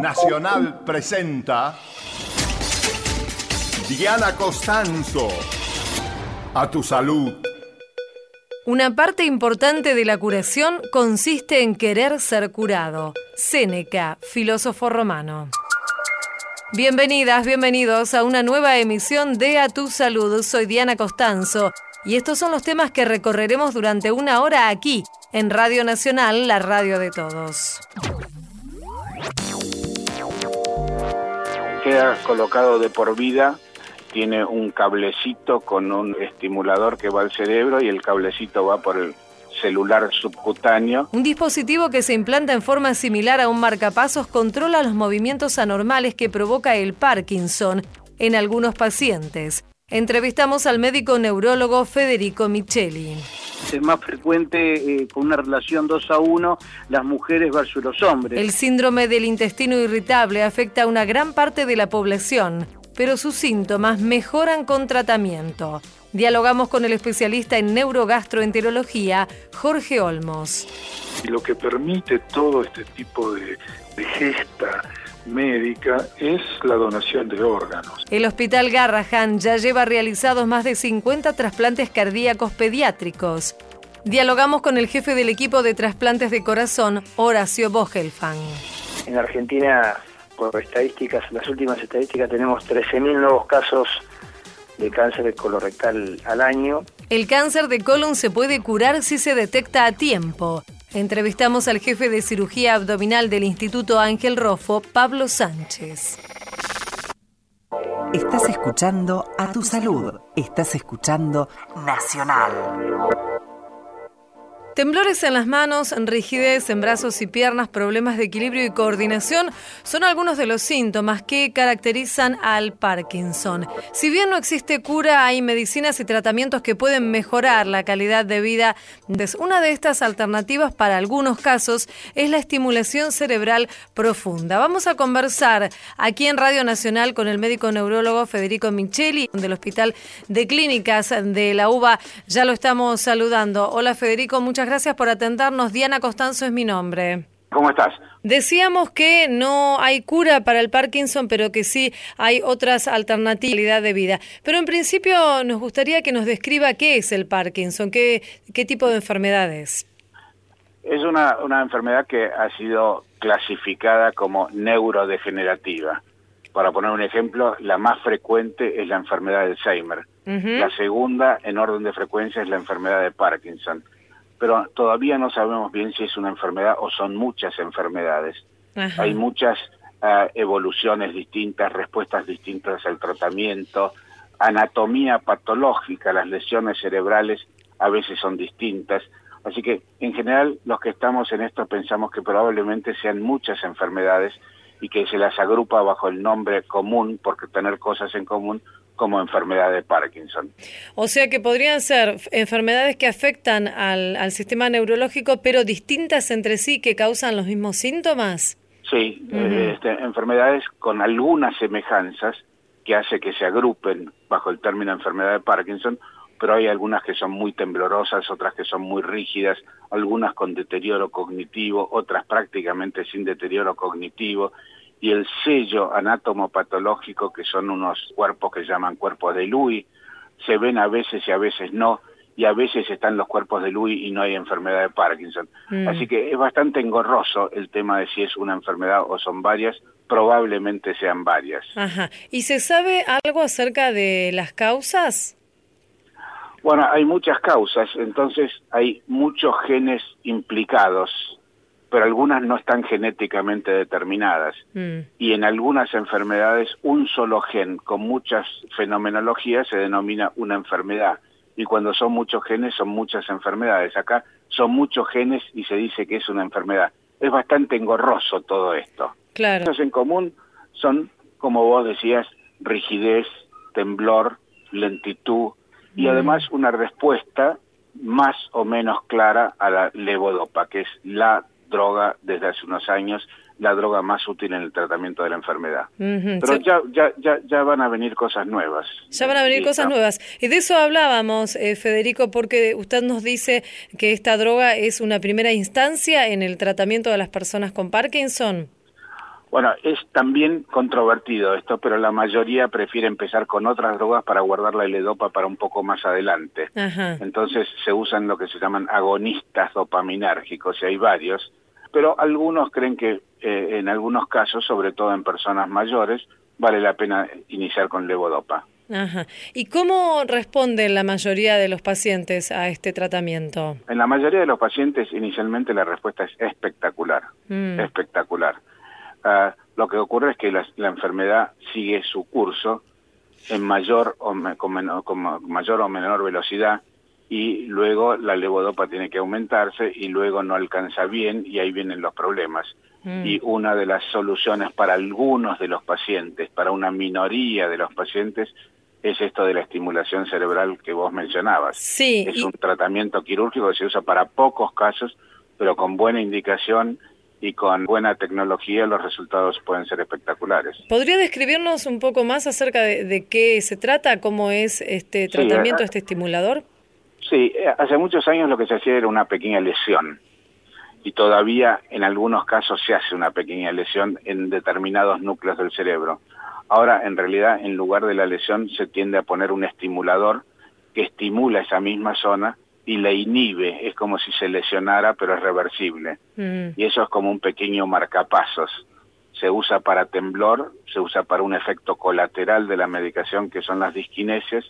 Nacional presenta Diana Costanzo. A tu salud. Una parte importante de la curación consiste en querer ser curado. Séneca, filósofo romano. Bienvenidas, bienvenidos a una nueva emisión de A Tu Salud. Soy Diana Costanzo y estos son los temas que recorreremos durante una hora aquí, en Radio Nacional, la radio de todos. Queda colocado de por vida tiene un cablecito con un estimulador que va al cerebro y el cablecito va por el celular subcutáneo. Un dispositivo que se implanta en forma similar a un marcapasos controla los movimientos anormales que provoca el Parkinson en algunos pacientes. Entrevistamos al médico neurólogo Federico Micheli. Es más frecuente eh, con una relación 2 a 1 las mujeres versus los hombres. El síndrome del intestino irritable afecta a una gran parte de la población, pero sus síntomas mejoran con tratamiento. Dialogamos con el especialista en neurogastroenterología, Jorge Olmos. Lo que permite todo este tipo de, de gesta médica es la donación de órganos. El Hospital Garrahan ya lleva realizados más de 50 trasplantes cardíacos pediátricos. Dialogamos con el jefe del equipo de trasplantes de corazón, Horacio Bogelfang. En Argentina, por estadísticas, las últimas estadísticas, tenemos 13.000 nuevos casos de cáncer de colorectal al año. El cáncer de colon se puede curar si se detecta a tiempo. Entrevistamos al jefe de cirugía abdominal del Instituto Ángel Rofo, Pablo Sánchez. Estás escuchando a tu salud. Estás escuchando Nacional. Temblores en las manos, rigidez en brazos y piernas, problemas de equilibrio y coordinación son algunos de los síntomas que caracterizan al Parkinson. Si bien no existe cura, hay medicinas y tratamientos que pueden mejorar la calidad de vida. Una de estas alternativas para algunos casos es la estimulación cerebral profunda. Vamos a conversar aquí en Radio Nacional con el médico neurólogo Federico Micheli del Hospital de Clínicas de la UBA. Ya lo estamos saludando. Hola Federico, muchas gracias por atendernos. Diana Costanzo es mi nombre. ¿Cómo estás? Decíamos que no hay cura para el Parkinson, pero que sí hay otras alternativas de vida. Pero en principio nos gustaría que nos describa qué es el Parkinson, qué, qué tipo de enfermedad es. Es una, una enfermedad que ha sido clasificada como neurodegenerativa. Para poner un ejemplo, la más frecuente es la enfermedad de Alzheimer. La segunda, en orden de frecuencia, es la enfermedad de Parkinson pero todavía no sabemos bien si es una enfermedad o son muchas enfermedades. Hay muchas uh, evoluciones distintas, respuestas distintas al tratamiento, anatomía patológica, las lesiones cerebrales a veces son distintas. Así que en general los que estamos en esto pensamos que probablemente sean muchas enfermedades y que se las agrupa bajo el nombre común, porque tener cosas en común, como enfermedad de Parkinson. O sea que podrían ser enfermedades que afectan al, al sistema neurológico, pero distintas entre sí, que causan los mismos síntomas. Sí, eh, este, enfermedades con algunas semejanzas que hace que se agrupen bajo el término enfermedad de Parkinson, pero hay algunas que son muy temblorosas, otras que son muy rígidas, algunas con deterioro cognitivo, otras prácticamente sin deterioro cognitivo, y el sello anatomopatológico, que son unos cuerpos que llaman cuerpos de Louis, se ven a veces y a veces no, y a veces están los cuerpos de Louis y no hay enfermedad de Parkinson. Mm. Así que es bastante engorroso el tema de si es una enfermedad o son varias, probablemente sean varias. Ajá. ¿Y se sabe algo acerca de las causas? Bueno, hay muchas causas, entonces hay muchos genes implicados pero algunas no están genéticamente determinadas. Mm. Y en algunas enfermedades un solo gen con muchas fenomenologías se denomina una enfermedad. Y cuando son muchos genes son muchas enfermedades. Acá son muchos genes y se dice que es una enfermedad. Es bastante engorroso todo esto. Claro. Los en común son, como vos decías, rigidez, temblor, lentitud y mm. además una respuesta más o menos clara a la levodopa, que es la droga desde hace unos años, la droga más útil en el tratamiento de la enfermedad. Pero ya, ya, ya, ya van a venir cosas nuevas. Ya van a venir cosas nuevas. Y de eso hablábamos, eh, Federico, porque usted nos dice que esta droga es una primera instancia en el tratamiento de las personas con Parkinson. Bueno, es también controvertido esto, pero la mayoría prefiere empezar con otras drogas para guardar la L-Dopa para un poco más adelante. Ajá. Entonces se usan lo que se llaman agonistas dopaminérgicos, y hay varios, pero algunos creen que eh, en algunos casos, sobre todo en personas mayores, vale la pena iniciar con levodopa. Ajá. ¿Y cómo responden la mayoría de los pacientes a este tratamiento? En la mayoría de los pacientes, inicialmente la respuesta es espectacular, Mm. espectacular. Ah, lo que ocurre es que la, la enfermedad sigue su curso en mayor o, me- con menor, con ma- mayor o menor velocidad y luego la levodopa tiene que aumentarse y luego no alcanza bien y ahí vienen los problemas. Mm. Y una de las soluciones para algunos de los pacientes, para una minoría de los pacientes, es esto de la estimulación cerebral que vos mencionabas. Sí, Es y- un tratamiento quirúrgico que se usa para pocos casos, pero con buena indicación y con buena tecnología los resultados pueden ser espectaculares. ¿Podría describirnos un poco más acerca de, de qué se trata, cómo es este Sí, tratamiento, eh, este estimulador? Sí, eh, hace muchos años lo que se hacía era una pequeña lesión y todavía en algunos casos se hace una pequeña lesión en determinados núcleos del cerebro. Ahora, en realidad, en lugar de la lesión se tiende a poner un estimulador que estimula esa misma zona y la inhibe. Es como si se lesionara, pero es reversible. Mm. y eso es como un pequeño marcapasos. Se usa para temblor, se usa para un efecto colateral de la medicación que son las disquinesias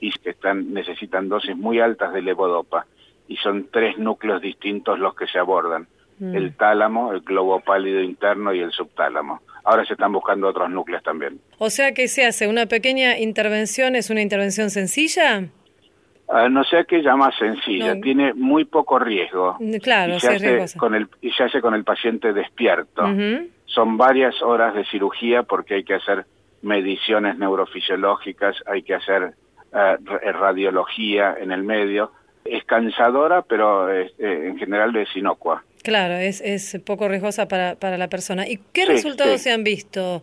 y que están, necesitan dosis muy altas de levodopa y son tres núcleos distintos los que se abordan, Mm. el tálamo, el globo pálido interno y el subtálamo. Ahora se están buscando otros núcleos también. O sea que se hace una pequeña intervención, ¿es una intervención sencilla? Ah, no sé qué llama sencilla, No. tiene muy poco riesgo. Mm, Claro, y se, hace con el, y se hace con el paciente despierto. Son varias horas de cirugía porque hay que hacer mediciones neurofisiológicas, hay que hacer eh, ra- radiología en el medio. Es cansadora, pero eh, eh, en general es inocua. Claro, es, es poco riesgosa para, para la persona. ¿Y qué Sí, resultados sí. se han visto?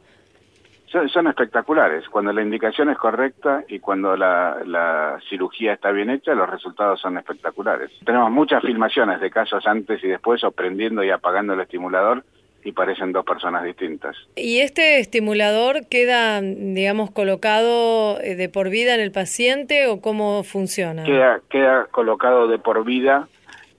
Son, son espectaculares. Cuando la indicación es correcta y cuando la, la cirugía está bien hecha, los resultados son espectaculares. Tenemos muchas filmaciones de casos antes y después, o prendiendo y apagando el estimulador, y parecen dos personas distintas. ¿Y este estimulador queda, digamos, colocado eh, de por vida en el paciente o cómo funciona? Queda, queda colocado de por vida,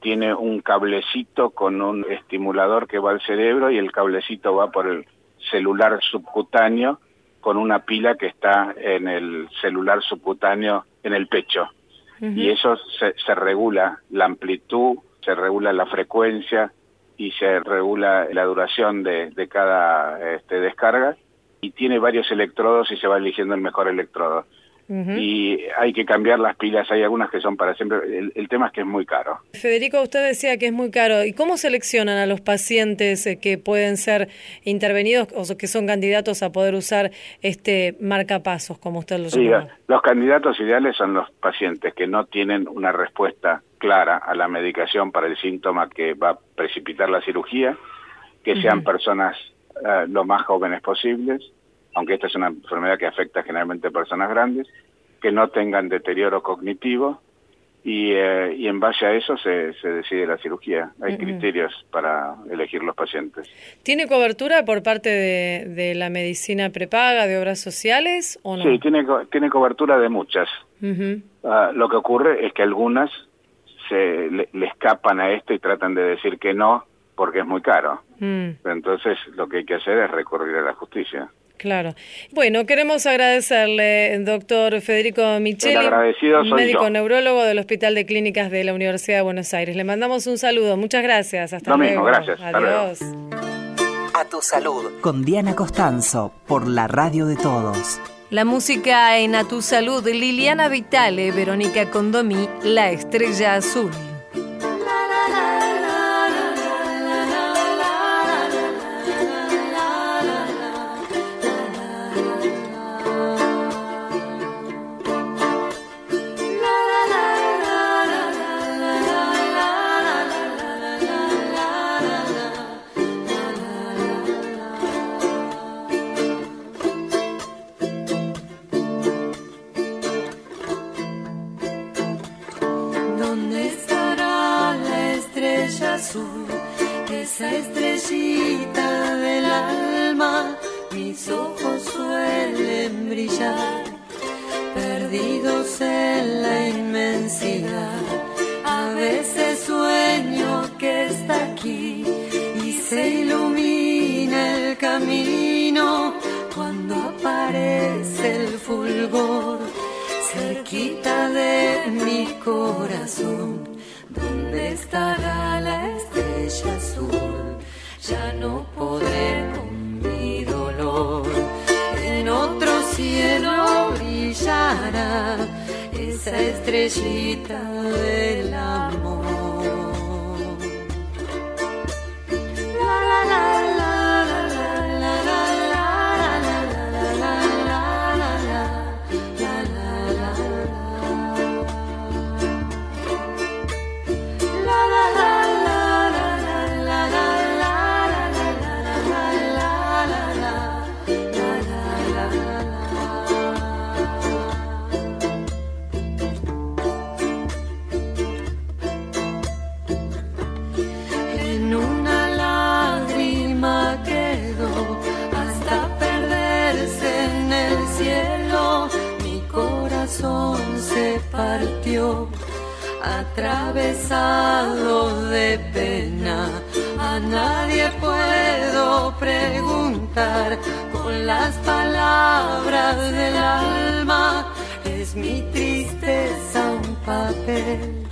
tiene un cablecito con un estimulador que va al cerebro y el cablecito va por el celular subcutáneo con una pila que está en el celular subcutáneo en el pecho. Y eso se, se regula la amplitud, se regula la frecuencia y se regula la duración de, de cada este, descarga y tiene varios electrodos y se va eligiendo el mejor electrodo y hay que cambiar las pilas, hay algunas que son para siempre, el, el tema es que es muy caro. Federico, usted decía que es muy caro. ¿Y cómo seleccionan a los pacientes eh, que pueden ser intervenidos o que son candidatos a poder usar este marcapasos, como usted lo Sí, llama? los candidatos ideales son los pacientes que no tienen una respuesta clara a la medicación para el síntoma que va a precipitar la cirugía, que sean personas eh, lo más jóvenes posibles, aunque esta es una enfermedad que afecta generalmente a personas grandes, que no tengan deterioro cognitivo y, eh, y en base a eso se, se decide la cirugía. Hay criterios para elegir los pacientes. ¿Tiene cobertura por parte de, de la medicina prepaga, de obras sociales o no? Sí, tiene, tiene cobertura de muchas. Ujú. Ah, lo que ocurre es que algunas se le, le escapan a esto y tratan de decir que no porque es muy caro. Mm, Entonces lo que hay que hacer es recurrir a la justicia. claro. Bueno, queremos agradecerle, doctor Federico Micheli, El agradecido soy médico yo. neurólogo del Hospital de Clínicas de la Universidad de Buenos Aires. Le mandamos un saludo. Muchas gracias. Hasta Lo luego. mismo, gracias. Hasta luego. Adiós. A tu salud. Con Diana Costanzo, por la radio de todos. La música en A Tu Salud, Liliana Vitale, Verónica Condomí, La Estrella Azul. esa estrellita del alma, mis ojos suelen brillar, perdidos en la inmensidad. A veces sueño que está aquí y se ilumina el camino cuando aparece el fulgor cerquita de mi corazón. ¿Dónde estará la ya no podré con mi dolor. En otro cielo brillará esa estrellita del amor. Atravesado de pena. A nadie puedo preguntar con las palabras del alma. Es mi tristeza un papel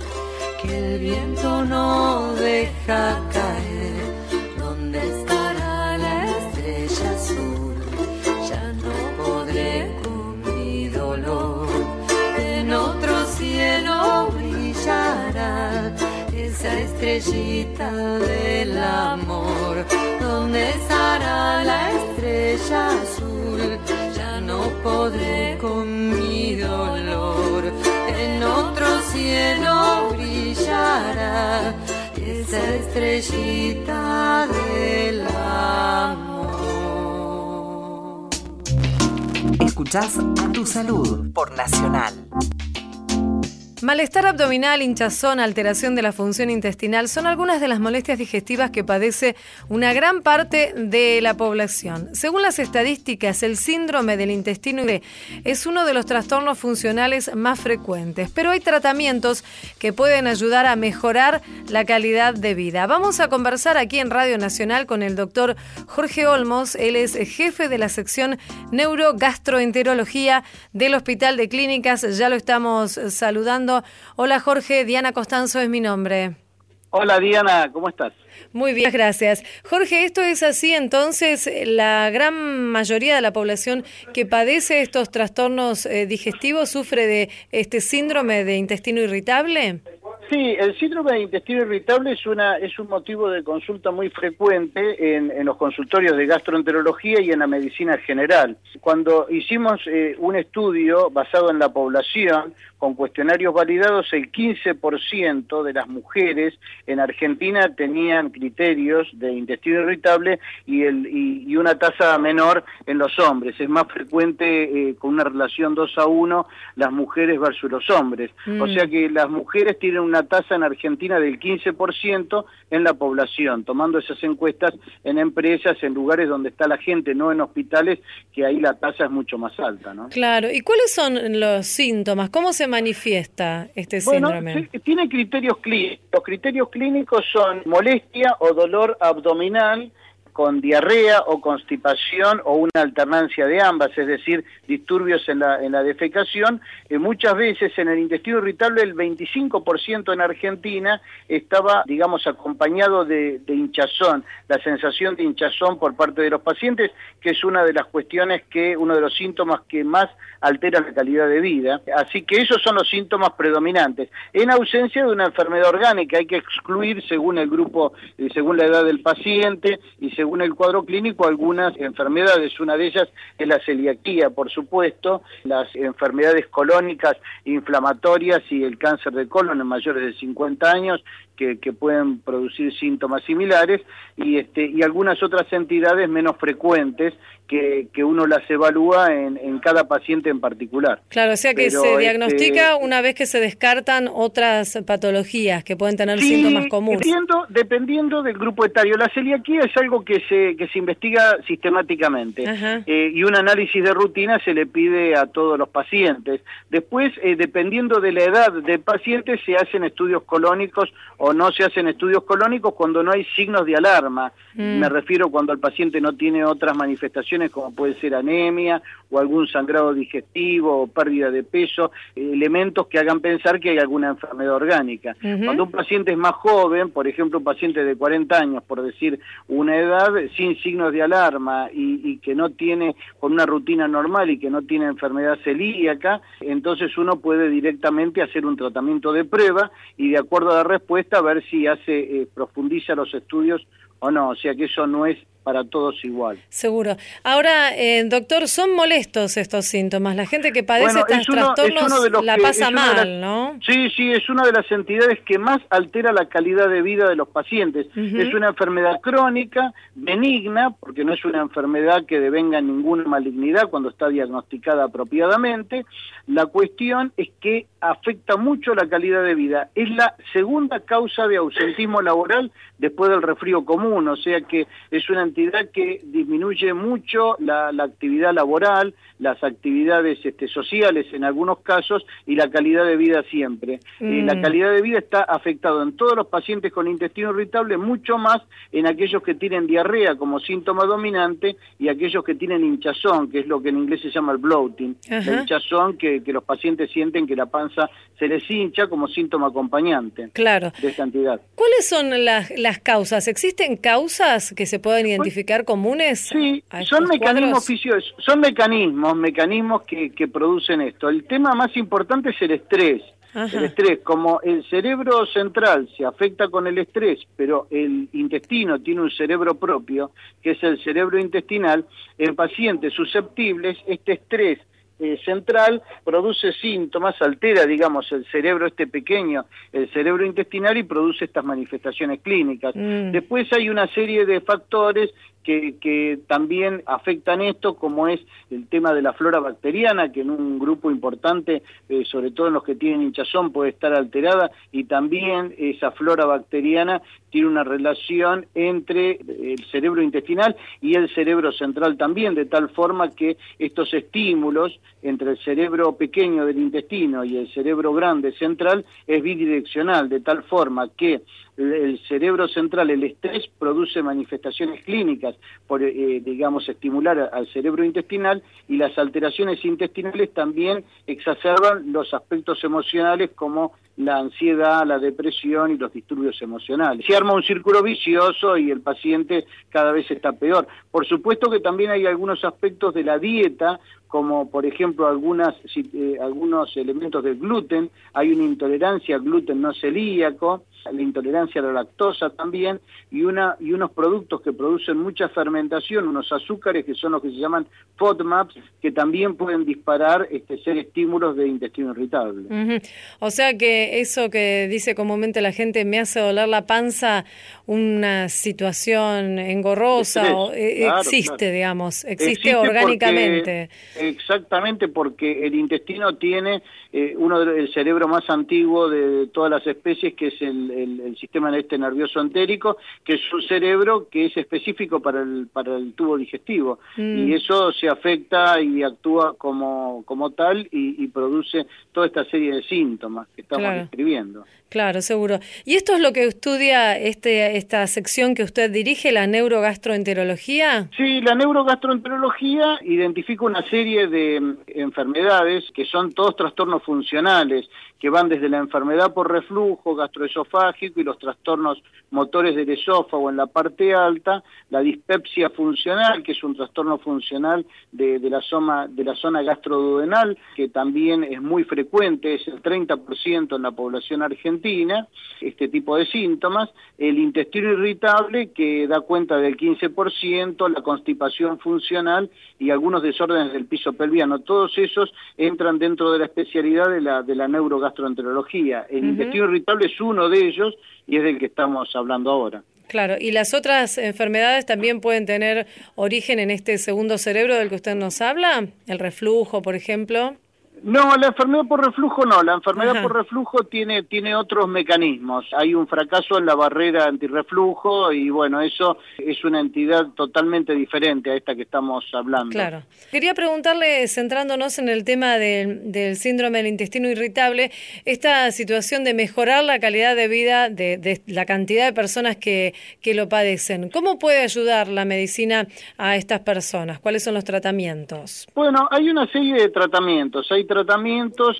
que el viento no deja caer. ¿Dónde estará estrellita del amor. ¿Dónde estará la estrella azul? Ya no podré con mi dolor. En otro cielo brillará esa estrellita del amor. Escuchás a tu salud por Nacional. Malestar abdominal, hinchazón, alteración de la función intestinal son algunas de las molestias digestivas que padece una gran parte de la población. Según las estadísticas, el síndrome del intestino es uno de los trastornos funcionales más frecuentes, pero hay tratamientos que pueden ayudar a mejorar la calidad de vida. Vamos a conversar aquí en Radio Nacional con el doctor Jorge Olmos. Él es jefe de la sección neurogastroenterología del Hospital de Clínicas. Ya lo estamos saludando. Hola Jorge, Diana Costanzo es mi nombre. Hola Diana, ¿cómo estás? Muy bien, gracias. Jorge, esto es así, entonces la gran mayoría de la población que padece estos trastornos eh, digestivos sufre de este síndrome de intestino irritable. Sí, el síndrome de intestino irritable es una es un motivo de consulta muy frecuente en, en los consultorios de gastroenterología y en la medicina general. Cuando hicimos eh, un estudio basado en la población con cuestionarios validados, el 15% de las mujeres en Argentina tenían criterios de intestino irritable y, el, y, y una tasa menor en los hombres. Es más frecuente eh, con una relación 2 a 1 las mujeres versus los hombres. Mm. O sea que las mujeres tienen una tasa en Argentina del 15% en la población, tomando esas encuestas en empresas, en lugares donde está la gente, no en hospitales, que ahí la tasa es mucho más alta, ¿no? Claro, ¿y cuáles son los síntomas? ¿Cómo se manifiesta este Bueno, síndrome? sí, tiene criterios clínicos. Los criterios clínicos son molestia o dolor abdominal con diarrea o constipación o una alternancia de ambas, es decir, disturbios en la, en la defecación. Eh, muchas veces en el intestino irritable el 25% en Argentina estaba, digamos, acompañado de, hinchazón, la sensación de hinchazón por parte de los pacientes, que es una de las cuestiones que, uno de los síntomas que más altera la calidad de vida. Así que esos son los síntomas predominantes. En ausencia de una enfermedad orgánica, hay que excluir según el grupo, eh, según la edad del paciente y según el cuadro clínico algunas enfermedades. Una de ellas es la celiaquía, por supuesto, las enfermedades colónicas inflamatorias y el cáncer de colon en mayores de 50 años, que, que pueden producir síntomas similares y, este, y algunas otras entidades menos frecuentes que, que uno las evalúa en, en cada paciente en particular. Claro, o sea que Pero, se este, diagnostica una vez que se descartan otras patologías que pueden tener Sí, síntomas comunes. Dependiendo, dependiendo del grupo etario. La celiaquía es algo que se, que se investiga sistemáticamente eh, y un análisis de rutina se le pide a todos los pacientes. Después, eh, dependiendo de la edad del paciente, se hacen estudios colónicos o no se hacen estudios colónicos cuando no hay signos de alarma. Mm. Me refiero cuando el paciente no tiene otras manifestaciones como puede ser anemia o algún sangrado digestivo o pérdida de peso, elementos que hagan pensar que hay alguna enfermedad orgánica. Cuando un paciente es más joven, por ejemplo, un paciente de 40 años, por decir una edad, sin signos de alarma y, y que no tiene, con una rutina normal y que no tiene enfermedad celíaca, entonces uno puede directamente hacer un tratamiento de prueba y de acuerdo a la respuesta ver si hace, eh, profundiza los estudios o no, o sea que eso no es para todos igual. Seguro. Ahora, eh, doctor, son molestos estos síntomas. La gente que padece Bueno, estos es uno- es trastornos la que- pasa mal, las- ¿no? Sí, sí, es una de las entidades que más altera la calidad de vida de los pacientes. Es una enfermedad crónica, benigna, porque no es una enfermedad que devenga ninguna malignidad cuando está diagnosticada apropiadamente. La cuestión es que afecta mucho la calidad de vida. Es la segunda causa de ausentismo laboral después del resfrío común, o sea que es una entidad que disminuye mucho la, la actividad laboral, las actividades este, sociales en algunos casos y la calidad de vida siempre. Eh, Mm. la calidad de vida está afectado en todos los pacientes con intestino irritable, mucho más en aquellos que tienen diarrea como síntoma dominante y aquellos que tienen hinchazón, que es lo que en inglés se llama el bloating. Ajá. La hinchazón que, que los pacientes sienten que la panza se les hincha como síntoma acompañante Claro. de esta entidad. ¿Cuáles son las, las causas? ¿Existen causas que se pueden identificar comunes? Sí, son mecanismos son mecanismos, mecanismos que, que producen esto. El tema más importante es el estrés. Ajá. El estrés, como el cerebro central se afecta con el estrés, pero el intestino tiene un cerebro propio, que es el cerebro intestinal, en pacientes susceptibles, este estrés eh, central produce síntomas, altera, digamos, el cerebro este pequeño, el cerebro intestinal y produce estas manifestaciones clínicas. Mm. Después hay una serie de factores que, que también afectan esto, como es el tema de la flora bacteriana, que en un grupo importante, eh, sobre todo en los que tienen hinchazón, puede estar alterada, y también esa flora bacteriana tiene una relación entre el cerebro intestinal y el cerebro central también, de tal forma que estos estímulos entre el cerebro pequeño del intestino y el cerebro grande central es bidireccional, de tal forma que el- cerebro central, el estrés, produce manifestaciones clínicas por, eh, digamos, estimular al cerebro intestinal y las alteraciones intestinales también exacerban los aspectos emocionales como la ansiedad, la depresión y los disturbios emocionales. Se arma un círculo vicioso y el paciente cada vez está peor. Por supuesto que también hay algunos aspectos de la dieta, como por ejemplo algunas, eh, algunos elementos del gluten, hay una intolerancia al gluten no celíaco, la intolerancia a la lactosa también, y, una, y unos productos que producen mucha fermentación, unos azúcares que son los que se llaman FODMAPs, que también pueden disparar, este, ser estímulos de intestino irritable. O sea que eso que dice comúnmente la gente me hace doler la panza, una situación engorrosa, Estrés, o, eh, claro, existe, claro. digamos, existe, Existe orgánicamente. porque- exactamente, porque el intestino tiene eh, uno del cerebro más antiguo de todas las especies, que es el, el- el sistema este nervioso entérico, que es un cerebro que es específico para el, para el tubo digestivo. Mm. Y eso se afecta y actúa como, como tal y, y produce toda esta serie de síntomas que estamos Claro. describiendo. Claro, seguro. ¿Y esto es lo que estudia este, esta sección que usted dirige, la neurogastroenterología? Sí, la neurogastroenterología identifica una serie de mm, enfermedades que son todos trastornos funcionales, que van desde la enfermedad por reflujo gastroesofágico y los trastornos motores del esófago en la parte alta, la dispepsia funcional, que es un trastorno funcional de, la, zona, de la gastroduodenal, que también es muy frecuente, es el 30% en la población argentina, este tipo de síntomas, el intestino irritable que da cuenta del 15%, la constipación funcional y algunos desórdenes del piso pelviano. Todos esos entran dentro de la especialidad de la, de la neurogastroenterología. El intestino irritable es uno de ellos y es del que estamos hablando ahora. Claro, y las otras enfermedades también pueden tener origen en este segundo cerebro del que usted nos habla, el reflujo, por ejemplo. No, la enfermedad por reflujo no, la enfermedad Ajá. por reflujo tiene, tiene otros mecanismos. Hay un fracaso en la barrera antirreflujo y bueno, eso es una entidad totalmente diferente a esta que estamos hablando. Claro. Quería preguntarle, centrándonos en el tema del, del síndrome del intestino irritable, esta situación de mejorar la calidad de vida de, de la cantidad de personas que, que lo padecen. ¿Cómo puede ayudar la medicina a estas personas? ¿Cuáles son los tratamientos? Bueno, hay una serie de tratamientos. Hay tratamientos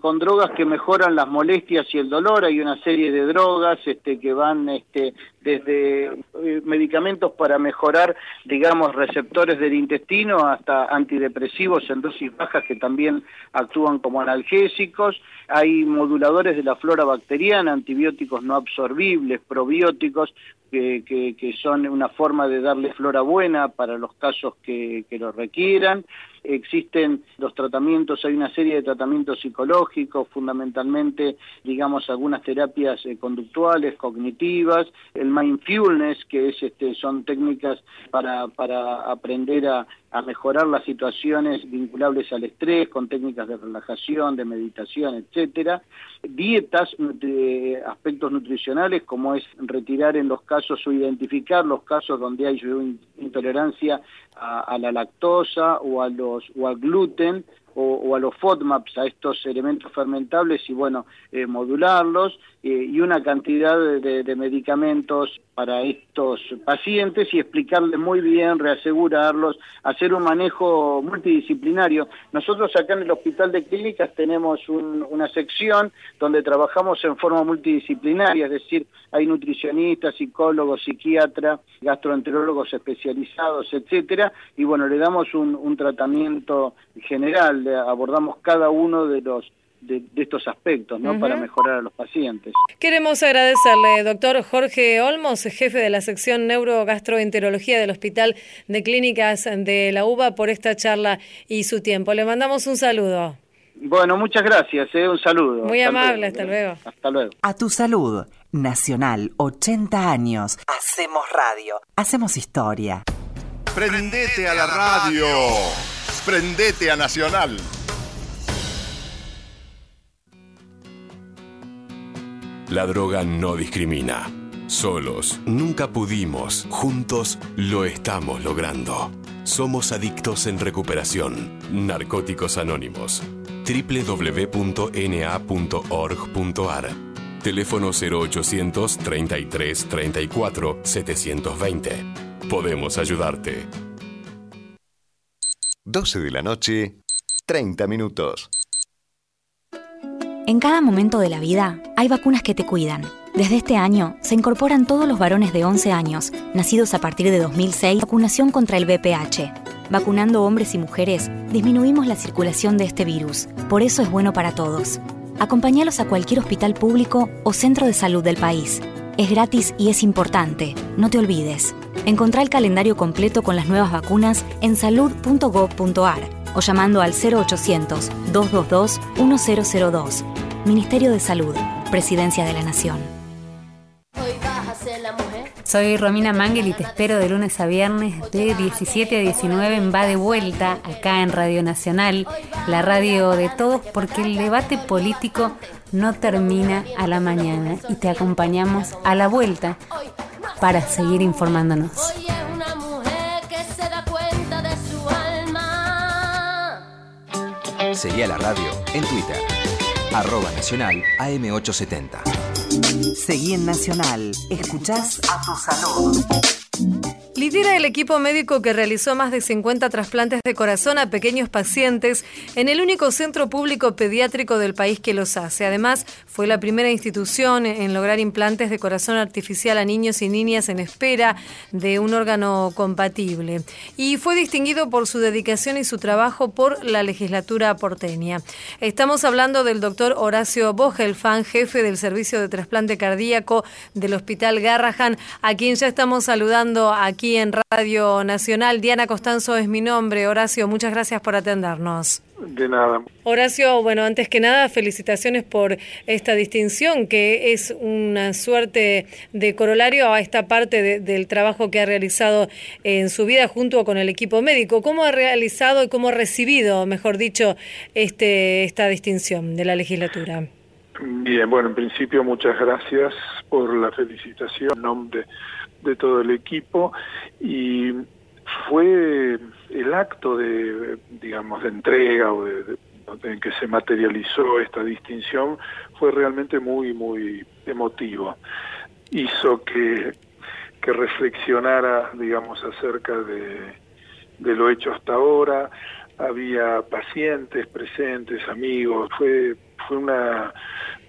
con drogas que mejoran las molestias y el dolor. Hay una serie de drogas este, que van este, desde eh, medicamentos para mejorar, digamos, receptores del intestino hasta antidepresivos en dosis bajas que también actúan como analgésicos. Hay moduladores de la flora bacteriana, antibióticos no absorbibles, probióticos, que, que, que son una forma de darle flora buena para los casos que, que lo requieran. Existen los tratamientos, hay una serie de tratamientos psicológicos, fundamentalmente, digamos, algunas terapias eh, conductuales, cognitivas, el mindfulness, que es, este, son técnicas para, para aprender a, a mejorar las situaciones vinculables al estrés, con técnicas de relajación, de meditación, etcétera. Dietas, de aspectos nutricionales, como es retirar en los casos o identificar los casos donde hay intolerancia a, a la lactosa o a los o al gluten o, a los FODMAPs, a estos elementos fermentables y bueno, eh, modularlos eh, y una cantidad de, de, de, medicamentos para estos pacientes y explicarles muy bien, reasegurarlos, hacer un manejo multidisciplinario. Nosotros acá en el Hospital de Clínicas tenemos un, una sección donde trabajamos en forma multidisciplinaria, es decir, hay nutricionistas, psicólogos, psiquiatras, gastroenterólogos especializados, etcétera, y bueno, le damos un, un tratamiento general, abordamos cada uno de los de, de, estos aspectos, ¿no? Uh -huh. Para mejorar a los pacientes. Queremos agradecerle, doctor Jorge Olmos, jefe de la sección neurogastroenterología del Hospital de Clínicas de la UBA, por esta charla y su tiempo. Le mandamos un saludo. Bueno, muchas gracias, ¿eh? un saludo. Muy hasta amable, luego. hasta luego. Hasta luego. A tu salud, Nacional, 80 años. Hacemos radio, hacemos historia. Prendete a la radio, prendete a Nacional. La droga no discrimina. Solos nunca pudimos, juntos lo estamos logrando. Somos adictos en recuperación. Narcóticos Anónimos. www.na.org.ar. Teléfono 0800 33 34 720. Podemos ayudarte. 12 de la noche, 30 minutos. En cada momento de la vida hay vacunas que te cuidan. Desde este año se incorporan todos los varones de 11 años, nacidos a partir de 2006, vacunación contra el VPH. Vacunando hombres y mujeres, disminuimos la circulación de este virus. Por eso es bueno para todos. Acompáñalos a cualquier hospital público o centro de salud del país. Es gratis y es importante. No te olvides. Encontrá el calendario completo con las nuevas vacunas en salud.gov.ar o llamando al 0800-222-1002. Ministerio de Salud, Presidencia de la Nación. Soy Romina Mangel y te espero de lunes a viernes de 17 a 19 en Va de Vuelta, acá en Radio Nacional, la radio de todos, porque el debate político no termina a la mañana y te acompañamos a la vuelta para seguir informándonos. Seguí a la radio en Twitter, arroba nacional AM870. Seguí en Nacional, escuchás a tu salud. Lidera el equipo médico que realizó más de 50 trasplantes de corazón a pequeños pacientes en el único centro público pediátrico del país que los hace. Además, fue la primera institución en lograr implantes de corazón artificial a niños y niñas en espera de un órgano compatible. Y fue distinguido por su dedicación y su trabajo por la legislatura porteña. Estamos hablando del doctor Horacio Bogelfan, jefe del servicio de trasplante cardíaco del Hospital Garrahan, a quien ya estamos saludando aquí en Radio Nacional. Diana Costanzo es mi nombre. Horacio, muchas gracias por atendernos. De nada. Horacio, bueno, antes que nada, felicitaciones por esta distinción, que es una suerte de corolario a esta parte de, del trabajo que ha realizado en su vida junto con el equipo médico. ¿Cómo ha realizado y cómo ha recibido, mejor dicho, este, esta distinción de la legislatura? Bien, bueno, en principio muchas gracias por la felicitación en nombre de todo el equipo y fue el acto de, digamos, de entrega o de, en que se materializó esta distinción fue realmente muy, muy emotivo. Hizo que, que reflexionara, digamos, acerca de, de lo hecho hasta ahora. Había pacientes presentes, amigos. Fue, fue una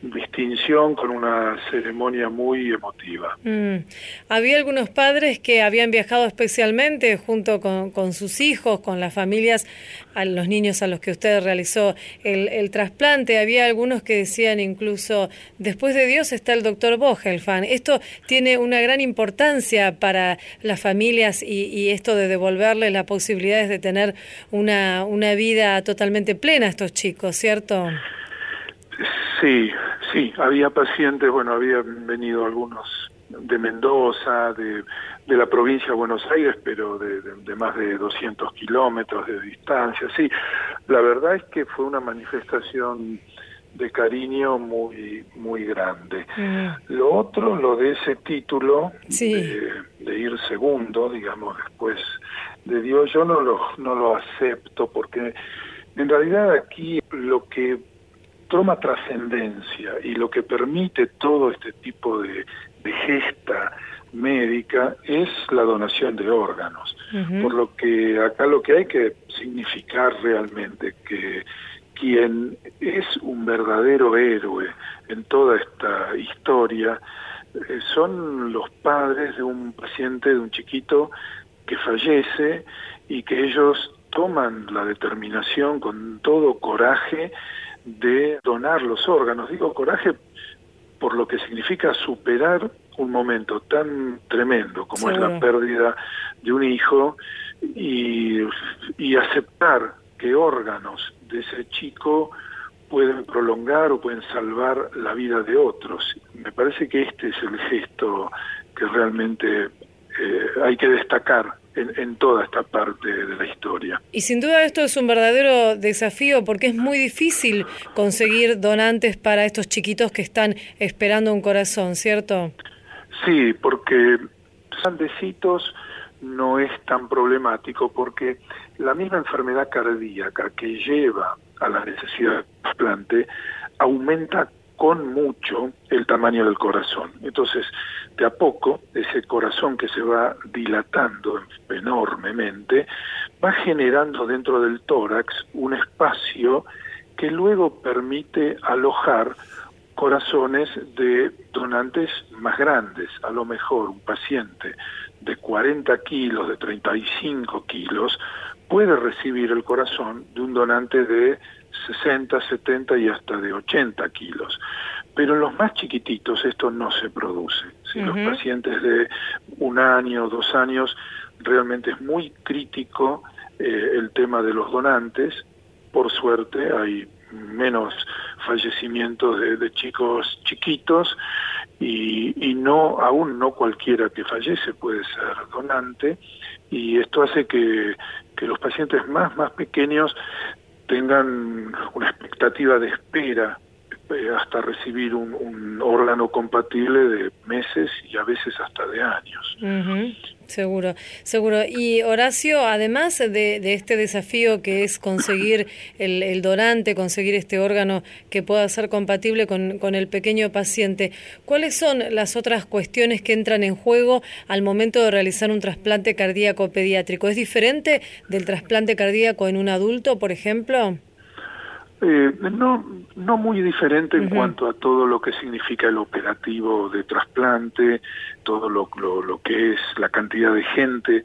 distinción con una ceremonia muy emotiva. Mm. Había algunos padres que habían viajado especialmente junto con, sus hijos, con las familias, a los niños a los que usted realizó el, el, trasplante. Había algunos que decían incluso, después de Dios está el doctor Bogelfan. Esto tiene una gran importancia para las familias y, y esto de devolverles las posibilidades de tener una, una vida totalmente plena a estos chicos, ¿cierto? Sí, sí, había pacientes, bueno, habían venido algunos de Mendoza, de, de la provincia de Buenos Aires, pero de, de, de, más de 200 kilómetros de distancia. Sí, la verdad es que fue una manifestación de cariño muy muy grande. Mm. Lo otro, lo de ese título, sí. de, de, ir segundo, digamos, después de Dios, yo no lo, no lo acepto porque en realidad aquí lo que toma trascendencia y lo que permite todo este tipo de, de, gesta médica es la donación de órganos. Uh -huh. Por lo que acá lo que hay que significar realmente que quien es un verdadero héroe en toda esta historia eh, son los padres de un paciente, de un chiquito que fallece y que ellos toman la determinación con todo coraje de donar los órganos. Digo coraje por lo que significa superar un momento tan tremendo como sí. es la pérdida de un hijo y, y aceptar que órganos de ese chico pueden prolongar o pueden salvar la vida de otros. Me parece que este es el gesto que realmente eh, hay que destacar en, en, toda esta parte de la historia. Y sin duda esto es un verdadero desafío porque es muy difícil conseguir donantes para estos chiquitos que están esperando un corazón, ¿cierto? Sí, porque grandecitos no es tan problemático porque la misma enfermedad cardíaca que lleva a la necesidad de trasplante aumenta con mucho el tamaño del corazón. Entonces, de a poco, ese corazón que se va dilatando enormemente, va generando dentro del tórax un espacio que luego permite alojar corazones de donantes más grandes. A lo mejor un paciente de 40 kilos, de 35 kilos, puede recibir el corazón de un donante de 60, 70 y hasta de 80 kilos. Pero en los más chiquititos esto no se produce. Si uh -huh. Los pacientes de un año, dos años, realmente es muy crítico eh, el tema de los donantes. Por suerte hay menos fallecimientos de, de chicos chiquitos y, y, no aún no cualquiera que fallece puede ser donante y esto hace que, que los pacientes más más pequeños tengan una expectativa de espera eh, hasta recibir un, órgano compatible de meses y a veces hasta de años. Seguro, seguro. Y Horacio, además de, este desafío que es conseguir el, el donante, conseguir este órgano que pueda ser compatible con el pequeño paciente, ¿cuáles son las otras cuestiones que entran en juego al momento de realizar un trasplante cardíaco pediátrico? ¿Es diferente del trasplante cardíaco en un adulto, por ejemplo? Eh, no, no muy diferente en cuanto a todo lo que significa el operativo de trasplante, todo lo, lo, lo que es la cantidad de gente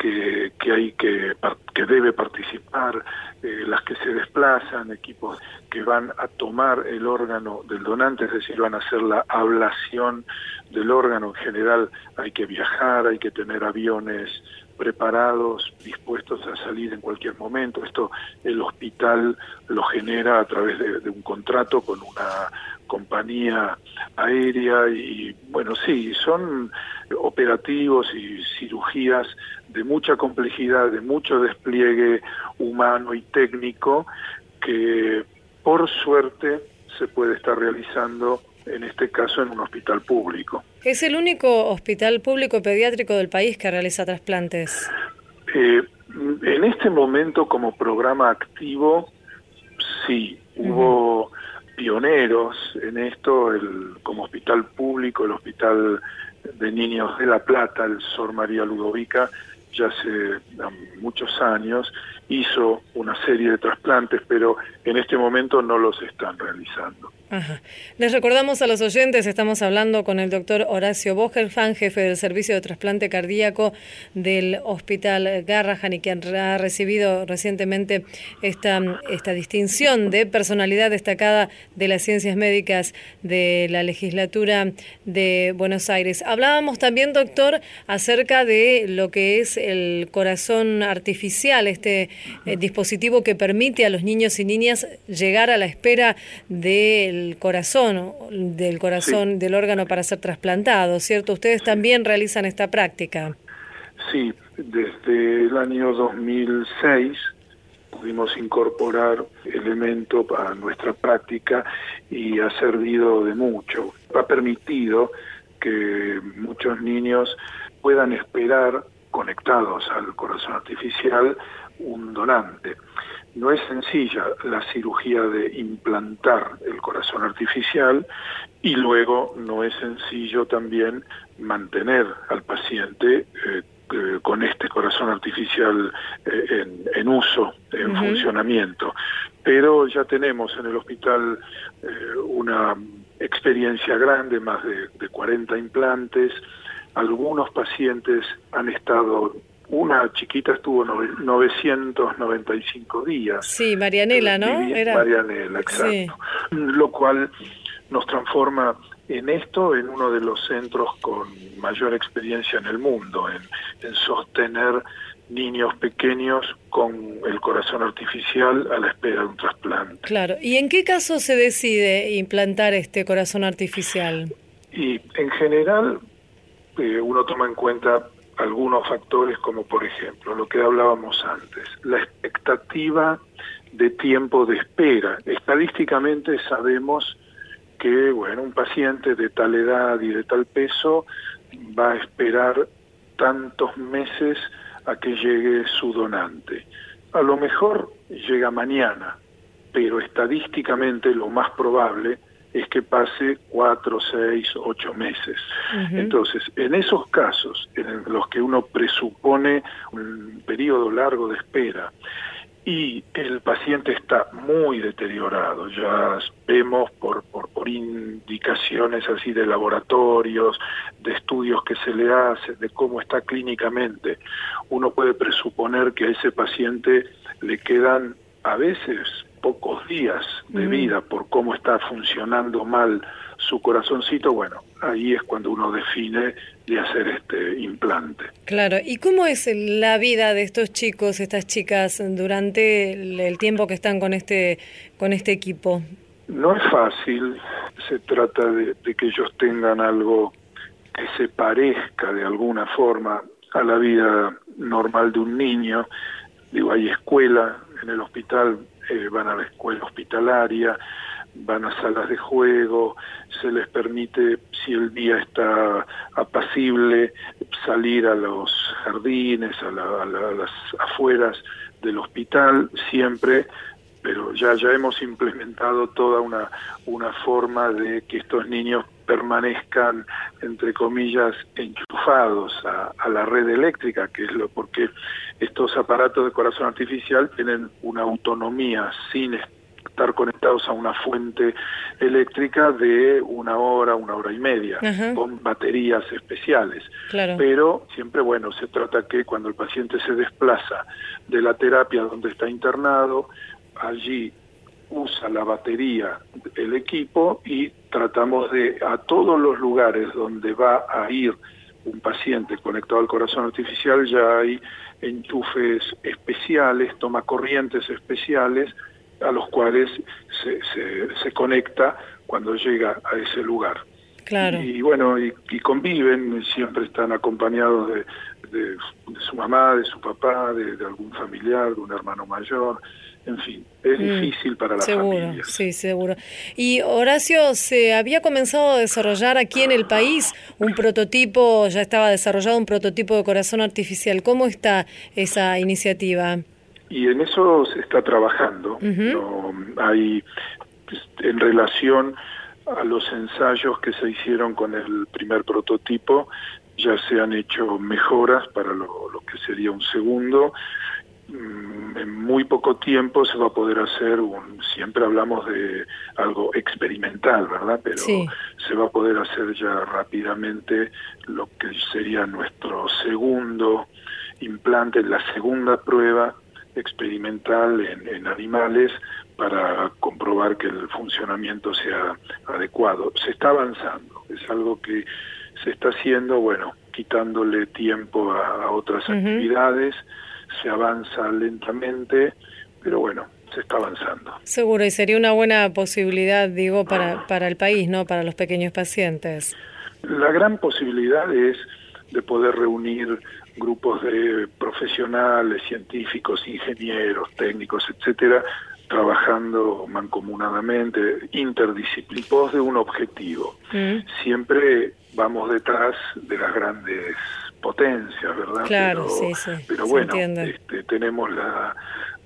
que, que hay que, que debe participar, eh, las que se desplazan, equipos que van a tomar el órgano del donante, es decir, van a hacer la ablación del órgano. En general hay que viajar, hay que tener aviones preparados, dispuestos a salir en cualquier momento. Esto el hospital lo genera a través de un contrato con una compañía aérea y bueno, sí, son operativos y cirugías de mucha complejidad, de mucho despliegue humano y técnico que por suerte se puede estar realizando en este caso en un hospital público. Es el único hospital público pediátrico del país que realiza trasplantes. Eh, en este momento como programa activo, sí, hubo pioneros en esto, el, como hospital público, el Hospital de Niños de La Plata, el Sor María Ludovica, ya hace um, muchos años hizo una serie de trasplantes, pero en este momento no los están realizando. Ajá. Les recordamos a los oyentes, estamos hablando con el doctor Horacio Bogelfan, jefe del Servicio de Trasplante Cardíaco del Hospital Garrahan y quien ha recibido recientemente esta, esta distinción de personalidad destacada de las ciencias médicas de la legislatura de Buenos Aires. Hablábamos también, doctor, acerca de lo que es el corazón artificial, este eh, dispositivo que permite a los niños y niñas llegar a la espera del corazón, del corazón, del órgano para ser trasplantado, ¿cierto? Ustedes también realizan esta práctica. Sí, desde el año 2006 pudimos incorporar elemento a nuestra práctica y ha servido de mucho. Ha permitido que muchos niños puedan esperar conectados al corazón artificial un donante. No es sencilla la cirugía de implantar el corazón artificial y luego no es sencillo también mantener al paciente eh, eh, con este corazón artificial eh, en, en, uso, en funcionamiento. Pero ya tenemos en el hospital una experiencia grande, más de, de 40 implantes. Algunos pacientes han estado, una chiquita estuvo nove- 995 días. Sí, Marianela, ¿no? Era. Marianela, exacto. Sí. Lo cual nos transforma en esto en uno de los centros con mayor experiencia en el mundo, en, en sostener niños pequeños con el corazón artificial a la espera de un trasplante. Claro. ¿Y en qué caso se decide implantar este corazón artificial? Y en general eh, uno toma en cuenta algunos factores como por ejemplo lo que hablábamos antes, la expectativa de tiempo de espera. Estadísticamente sabemos que bueno, un paciente de tal edad y de tal peso va a esperar tantos meses a que llegue su donante. A lo mejor llega mañana, pero estadísticamente lo más probable es que pase cuatro, seis, ocho meses. Entonces, en esos casos en los que uno presupone un periodo largo de espera y el paciente está muy deteriorado, ya vemos por, por, por indicaciones así de laboratorios, de estudios que se le hacen, de cómo está clínicamente, uno puede presuponer que a ese paciente le quedan a veces pocos días de vida por cómo está funcionando mal su corazoncito, bueno, ahí es cuando uno define de hacer este implante. Claro. ¿Y cómo es la vida de estos chicos, estas chicas, durante el, el tiempo que están con este, con este equipo? No es fácil, se trata de, de que ellos tengan algo que se parezca de alguna forma a la vida normal de un niño. Digo, hay escuela en el hospital, eh, van a la escuela hospitalaria, van a salas de juego, se les permite, si el día está apacible, salir a los jardines, a, la- las afueras del hospital, siempre, pero ya, ya hemos implementado toda una, una forma de que estos niños permanezcan, entre comillas, enchufados a, a la red eléctrica, que es lo porque estos aparatos de corazón artificial tienen una autonomía sin estar conectados a una fuente eléctrica de una hora, una hora y media, Ajá. con baterías especiales. Claro. Pero siempre, bueno, se trata que cuando el paciente se desplaza de la terapia donde está internado, allí usa la batería el equipo y tratamos de a todos los lugares donde va a ir un paciente conectado al corazón artificial ya hay enchufes especiales, toma corrientes especiales a los cuales se, se, se conecta cuando llega a ese lugar. Claro. Y bueno, y, y conviven, siempre están acompañados de, de- de su mamá, de su papá, de, de algún familiar, de un hermano mayor, en fin, es Mm, difícil para las seguro, familias. sí, seguro. Y Horacio, ¿se había comenzado a desarrollar aquí en el país un prototipo, ya estaba desarrollado un prototipo de corazón artificial? ¿Cómo está esa iniciativa? Y en eso se está trabajando. No, hay, pues, en relación a los ensayos que se hicieron con el primer prototipo, ya se han hecho mejoras para lo, lo que sería un segundo. Mm, En muy poco tiempo se va a poder hacer un, siempre hablamos de algo experimental, ¿verdad? Pero Sí. se va a poder hacer ya rápidamente lo que sería nuestro segundo implante, la segunda prueba experimental en, en animales para comprobar que el funcionamiento sea adecuado. Se está avanzando, es algo que se está haciendo, bueno, quitándole tiempo a, a otras actividades, se avanza lentamente, pero bueno, se está avanzando. Seguro, y sería una buena posibilidad, digo, para, para el país, ¿no? Para los pequeños pacientes. La gran posibilidad es de poder reunir grupos de profesionales, científicos, ingenieros, técnicos, etcétera, trabajando mancomunadamente, interdisciplin, pos de un objetivo. Siempre vamos detrás de las grandes potencias, ¿verdad? Claro, pero, sí, sí, Pero bueno, este, tenemos la,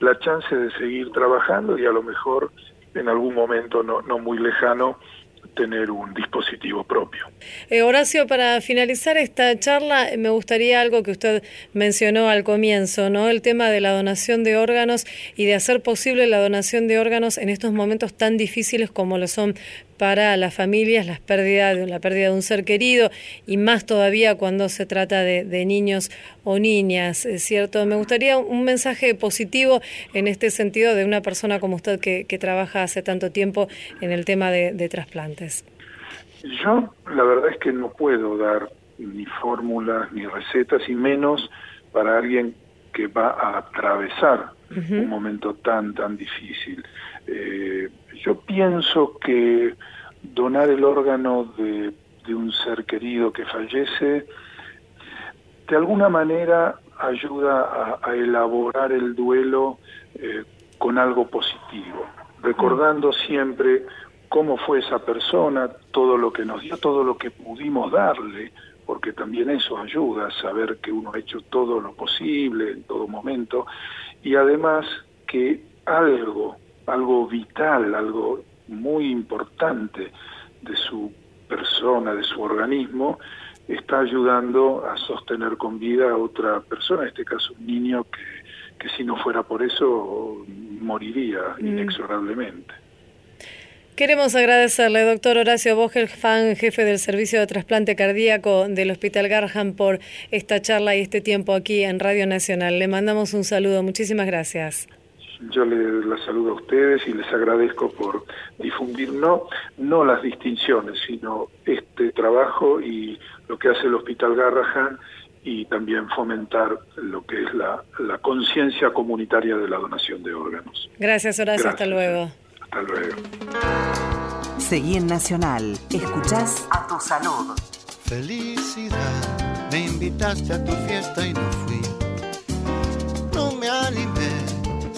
la chance de seguir trabajando y a lo mejor en algún momento no, no muy lejano tener un dispositivo propio. Eh, Horacio, para finalizar esta charla, me gustaría algo que usted mencionó al comienzo, ¿no? El tema de la donación de órganos y de hacer posible la donación de órganos en estos momentos tan difíciles como lo son para las familias, las pérdidas, la pérdida de un ser querido y más todavía cuando se trata de, de niños o niñas, ¿es cierto? Me gustaría un mensaje positivo en este sentido de una persona como usted que, que trabaja hace tanto tiempo en el tema de, de trasplantes. Yo la verdad es que no puedo dar ni fórmulas ni recetas y menos para alguien que va a atravesar un momento tan tan difícil. Eh, yo pienso que donar el órgano de, de un ser querido que fallece de alguna manera ayuda a, a elaborar el duelo eh, con algo positivo, recordando siempre cómo fue esa persona, todo lo que nos dio, todo lo que pudimos darle, porque también eso ayuda a saber que uno ha hecho todo lo posible en todo momento, y además que algo, algo vital, algo muy importante de su persona, de su organismo, está ayudando a sostener con vida a otra persona, en este caso un niño que, que si no fuera por eso moriría Mm. inexorablemente. Queremos agradecerle, doctor Horacio Bogelfan, jefe del Servicio de Trasplante Cardíaco del Hospital Garham, por esta charla y este tiempo aquí en Radio Nacional. Le mandamos un saludo. Muchísimas gracias. Yo les saludo a ustedes y les agradezco por difundir no, no las distinciones, sino este trabajo y lo que hace el Hospital Garrahan y también fomentar lo que es la, la conciencia comunitaria de la donación de órganos. Gracias, Horacio. Gracias. Hasta luego. Hasta luego. Seguí en Nacional. Escuchás a tu salud. Felicidad, me invitaste a tu fiesta y no fui. No me animé,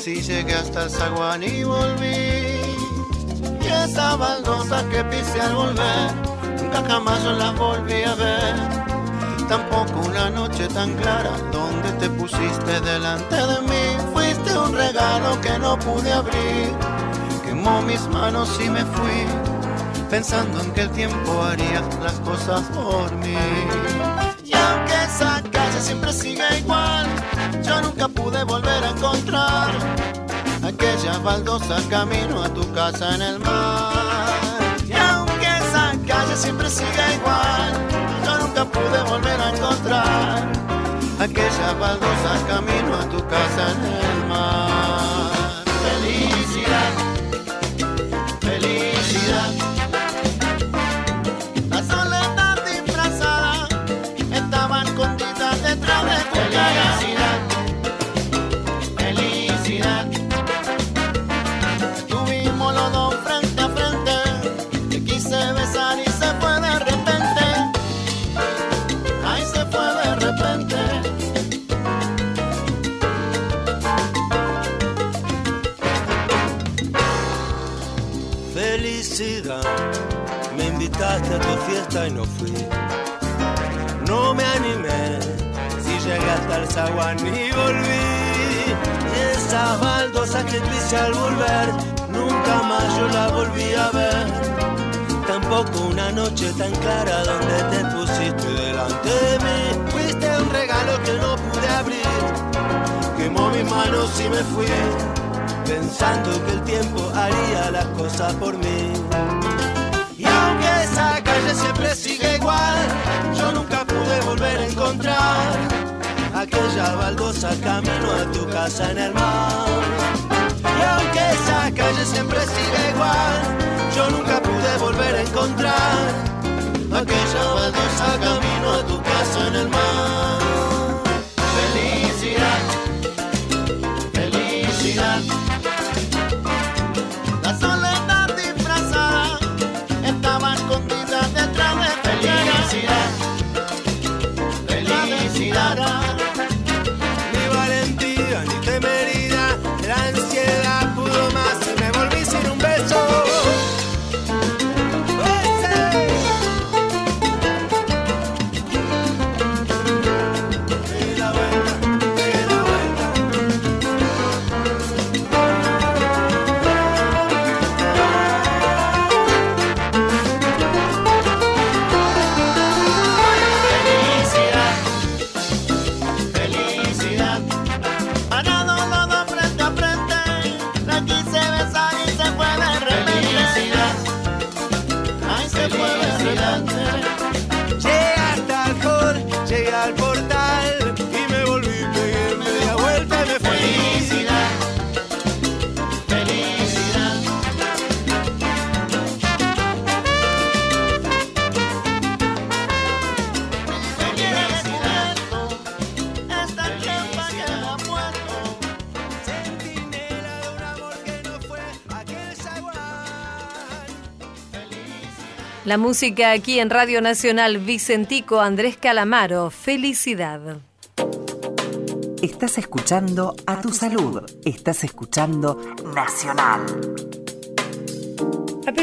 si llegué hasta el zaguán y volví. Y esa baldosa que pise al volver, nunca jamás yo la volví a ver. Tampoco una noche tan clara donde te pusiste delante de mí. Fuiste un regalo que no pude abrir. Quemó mis manos y me fui, pensando en que el tiempo haría las cosas por mí. Y aunque esa calle siempre siga igual, yo nunca pude volver a encontrar aquella baldosa camino a tu casa en el mar. Y aunque esa calle siempre siga igual, yo nunca pude volver a encontrar aquella baldosa camino pise al volver, nunca más yo la volví a ver. Tampoco una noche tan clara donde te pusiste delante de mí. Fuiste un regalo que no pude abrir. Quemó mis manos y me fui, pensando que el tiempo haría las cosas por mí. Y aunque esa calle siempre sigue igual, yo nunca pude volver a encontrar aquella baldosa camino a tu casa en el mar. Aunque esa calle siempre sigue igual, yo nunca pude volver a encontrar aquella baldosa camino a tu casa en el mar. La música aquí en Radio Nacional Vicentico Andrés Calamaro. Felicidad. Estás escuchando a tu salud. Estás escuchando Nacional.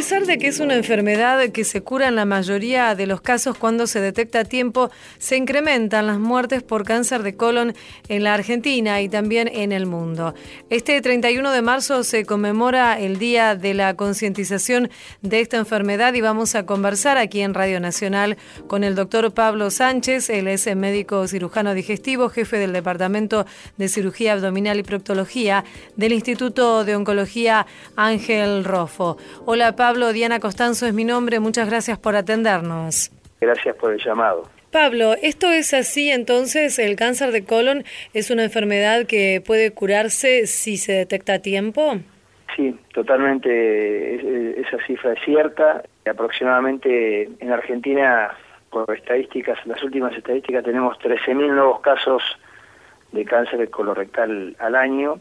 A pesar de que es una enfermedad que se cura en la mayoría de los casos cuando se detecta a tiempo, se incrementan las muertes por cáncer de colon en la Argentina y también en el mundo. Este 31 de marzo se conmemora el Día de la Concientización de esta enfermedad y vamos a conversar aquí en Radio Nacional con el doctor Pablo Sánchez. Él es médico cirujano digestivo, jefe del Departamento de Cirugía Abdominal y Proctología del Instituto de Oncología Ángel Rofo. Hola Pablo, Diana Costanzo es mi nombre, muchas gracias por atendernos. Gracias por el llamado. Pablo, ¿esto es así entonces? ¿El cáncer de colon es una enfermedad que puede curarse si se detecta a tiempo? Sí, totalmente es- esa cifra es cierta. Aproximadamente en Argentina, por estadísticas, las últimas estadísticas, tenemos 13.000 nuevos casos de cáncer colorectal al año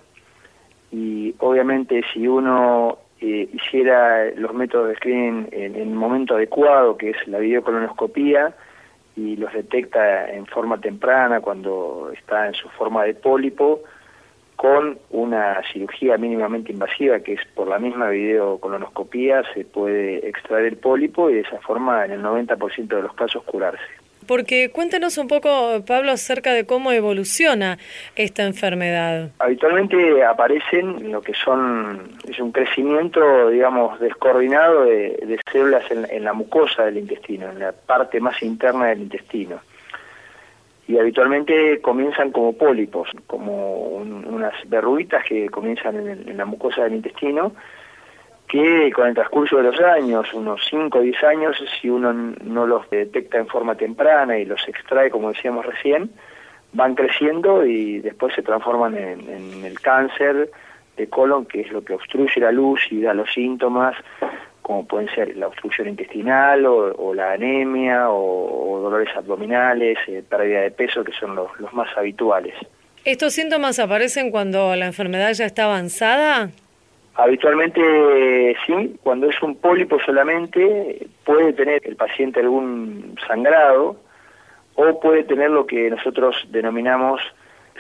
y obviamente si uno eh, hiciera los métodos de screening en, en el momento adecuado, que es la videocolonoscopía, y los detecta en forma temprana cuando está en su forma de pólipo, con una cirugía mínimamente invasiva que es por la misma videocolonoscopía se puede extraer el pólipo y de esa forma en el 90% de los casos curarse. Porque cuéntenos un poco, Pablo, acerca de cómo evoluciona esta enfermedad. Habitualmente aparecen lo que son, es un crecimiento, digamos, descoordinado de, de células en, en la mucosa del intestino, en la parte más interna del intestino y habitualmente comienzan como pólipos, como un- unas verruguitas que comienzan en, la mucosa del intestino, que con el transcurso de los años, unos 5 o 10 años, si uno no los detecta en forma temprana y los extrae, como decíamos recién, van creciendo y después se transforman en, el cáncer de colon, que es lo que obstruye la luz y da los síntomas, como pueden ser la obstrucción intestinal o, la anemia o, dolores abdominales, eh, pérdida de peso, que son los más habituales. ¿Estos síntomas aparecen cuando la enfermedad ya está avanzada? Habitualmente sí, cuando es un pólipo solamente puede tener el paciente algún sangrado o puede tener lo que nosotros denominamos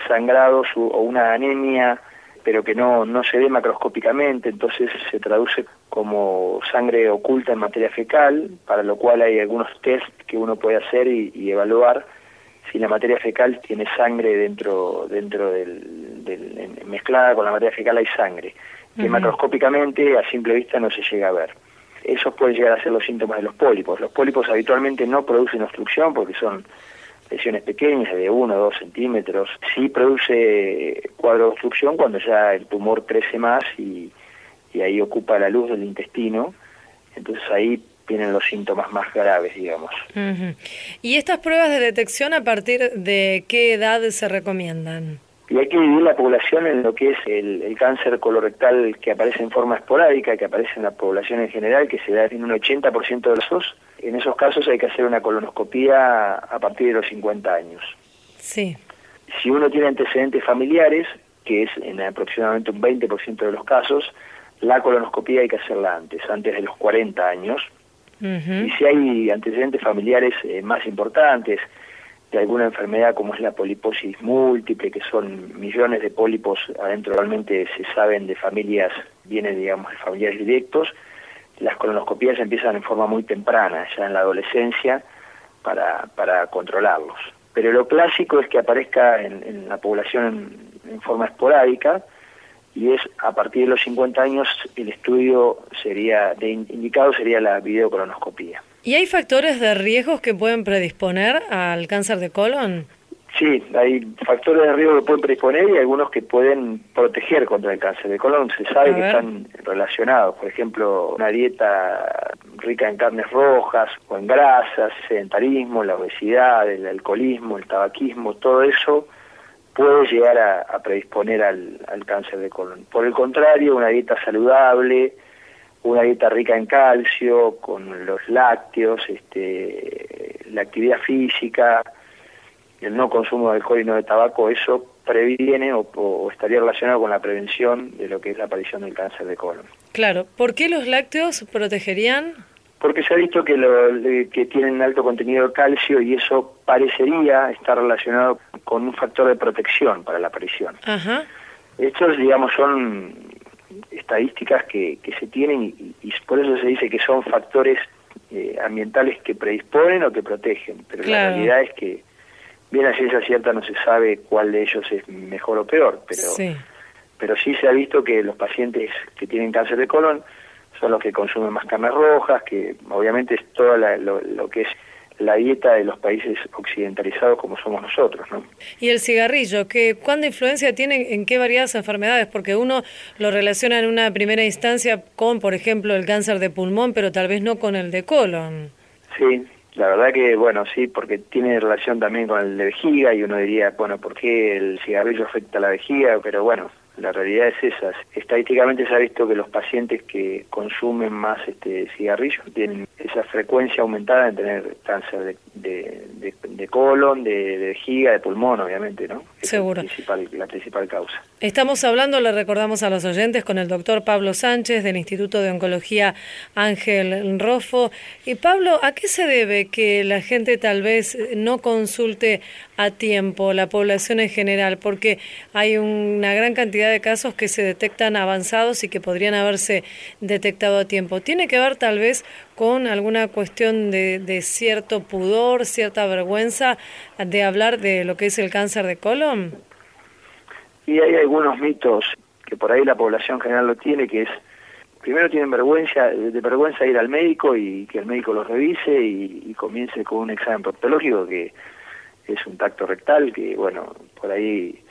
sangrados o una anemia, pero que no, no se ve macroscópicamente, entonces se traduce como sangre oculta en materia fecal, para lo cual hay algunos test que uno puede hacer y, y evaluar si la materia fecal tiene sangre dentro dentro del, del- mezclada con la materia fecal hay sangre que Ujú. macroscópicamente a simple vista no se llega a ver. Esos pueden llegar a ser los síntomas de los pólipos. Los pólipos habitualmente no producen obstrucción porque son lesiones pequeñas de 1 o 2 centímetros. Sí produce cuadro de obstrucción cuando ya el tumor crece más y, y ahí ocupa la luz del intestino. Entonces ahí vienen los síntomas más graves, digamos. Ujú. ¿Y estas pruebas de detección a partir de qué edad se recomiendan? Y hay que dividir la población en lo que es el, el cáncer colorectal que aparece en forma esporádica, que aparece en la población en general, que se da en un 80% de los casos. En esos casos hay que hacer una colonoscopía a partir de los 50 años. Sí. Si uno tiene antecedentes familiares, que es en aproximadamente un 20% de los casos, la colonoscopía hay que hacerla antes, antes de los 40 años. Y si hay antecedentes familiares eh, más importantes de alguna enfermedad como es la poliposis múltiple, que son millones de pólipos adentro, realmente se saben de familias, vienen digamos de familiares directos, las colonoscopías empiezan en forma muy temprana, ya en la adolescencia, para, para controlarlos. Pero lo clásico es que aparezca en, la población en, en forma esporádica, y es a partir de los 50 años el estudio sería de indicado sería la videocolonoscopía. ¿Y hay factores de riesgos que pueden predisponer al cáncer de colon? Sí, hay factores de riesgo que pueden predisponer y algunos que pueden proteger contra el cáncer de colon. Se sabe que están relacionados. Por ejemplo, una dieta rica en carnes rojas o en grasas, sedentarismo, la obesidad, el alcoholismo, el tabaquismo, todo eso puede llegar a, a predisponer al, al cáncer de colon. Por el contrario, una dieta saludable, una dieta rica en calcio, con los lácteos, este, la actividad física, el no consumo de alcohol y no de tabaco, eso previene o, o estaría relacionado con la prevención de lo que es la aparición del cáncer de colon. Claro. ¿Por qué los lácteos protegerían? Porque se ha visto que, lo, que tienen alto contenido de calcio y eso parecería estar relacionado con un factor de protección para la aparición. Ajá. Estos, digamos, son estadísticas que, que se tienen y, y por eso se dice que son factores eh, ambientales que predisponen o que protegen, pero Claro. la realidad es que bien a ciencia cierta no se sabe cuál de ellos es mejor o peor, pero Sí. pero sí se ha visto que los pacientes que tienen cáncer de colon son los que consumen más carnes rojas, que obviamente es todo la- lo, lo que es la dieta de los países occidentalizados como somos nosotros, ¿no? ¿Y el cigarrillo? ¿Qué, ¿Cuánta influencia tiene en qué variadas enfermedades? Porque uno lo relaciona en una primera instancia con, por ejemplo, el cáncer de pulmón, pero tal vez no con el de colon. Sí, la verdad que, bueno, sí, porque tiene relación también con el de vejiga y uno diría, bueno, ¿por qué el cigarrillo afecta a la vejiga? Pero bueno, la realidad es esa. Estadísticamente se ha visto que los pacientes que consumen más este cigarrillo tienen esa frecuencia aumentada de tener cáncer de, de, de- de colon, de, vejiga, de pulmón, obviamente, ¿no? Seguro. es la principal, la principal causa. Estamos hablando, le recordamos a los oyentes, con el doctor Pablo Sánchez del Instituto de Oncología Ángel Rofo. Y Pablo, ¿a qué se debe que la gente tal vez no consulte a tiempo, la población en general? Porque hay una gran cantidad de casos que se detectan avanzados y que podrían haberse detectado a tiempo. ¿Tiene que ver tal vez con alguna cuestión de, de cierto pudor, cierta vergüenza de hablar de lo que es el cáncer de colon? Y hay algunos mitos que por ahí la población general lo tiene, que es, primero tienen vergüenza, de vergüenza ir al médico y que el médico los revise y, comience con un examen proctológico que es un tacto rectal, que bueno, por ahí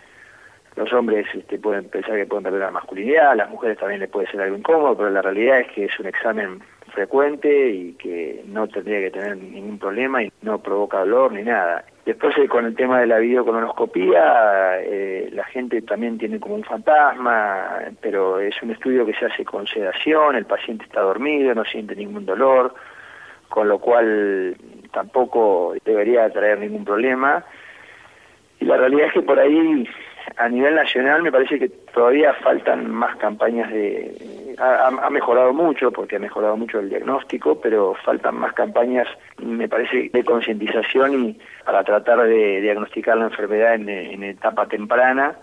los hombres este, pueden pensar que pueden perder la masculinidad, a las mujeres también les puede ser algo incómodo, pero la realidad es que es un examen frecuente y que no tendría que tener ningún problema y no provoca dolor ni nada. Después eh, con el tema de la videocolonoscopía, eh, la gente también tiene como un fantasma, pero es un estudio que se hace con sedación, el paciente está dormido, no siente ningún dolor, con lo cual tampoco debería traer ningún problema. Y la realidad es que por ahí, a nivel nacional, me parece que todavía faltan más campañas de... Ha, ha mejorado mucho, porque ha mejorado mucho el diagnóstico, pero faltan más campañas, me parece, de concientización y para tratar de diagnosticar la enfermedad en, etapa temprana.